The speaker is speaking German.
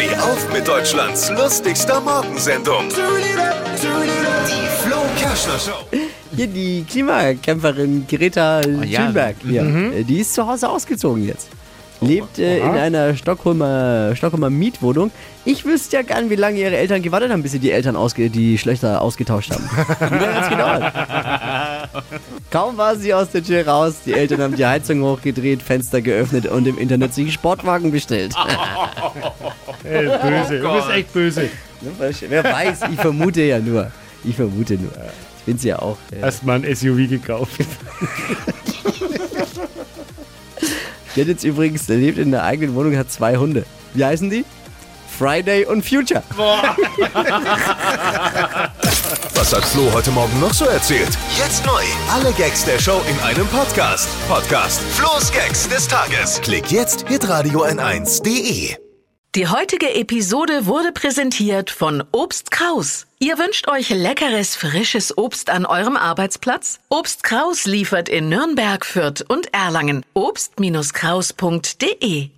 Steh auf mit Deutschlands lustigster Morgensendung. Die Flo Kerschner Show. Hier die Klimakämpferin Greta ja. Thunberg. Ja. Äh, Die ist zu Hause ausgezogen jetzt. Lebt äh, in einer Stockholmer, Stockholmer Mietwohnung. Ich wüsste ja gern, wie lange ihre Eltern gewartet haben, bis sie die Eltern ausge die Schlöchter ausgetauscht haben. Wie lange hat's gedauert? Kaum war sie aus der Tür raus, die Eltern haben die Heizung hochgedreht, Fenster geöffnet und im Internet sich einen Sportwagen bestellt. Ey, böse. du bist echt böse. Wer weiß, ich vermute ja nur. Ich vermute nur. Ich bin sie ja auch. Äh, Erstmal ein SUV gekauft. Hat jetzt übrigens, der lebt in der eigenen Wohnung, hat zwei Hunde. Wie heißen die? Friday und Future. Was hat Flo heute Morgen noch so erzählt? Jetzt neu. Alle Gags der Show in einem Podcast. Podcast Flo's Gags des Tages. Klick jetzt, hitradio n1.de. Die heutige Episode wurde präsentiert von Obst Kraus. Ihr wünscht euch leckeres, frisches Obst an eurem Arbeitsplatz? Obst Kraus liefert in Nürnberg, Fürth und Erlangen. Obst-Kraus.de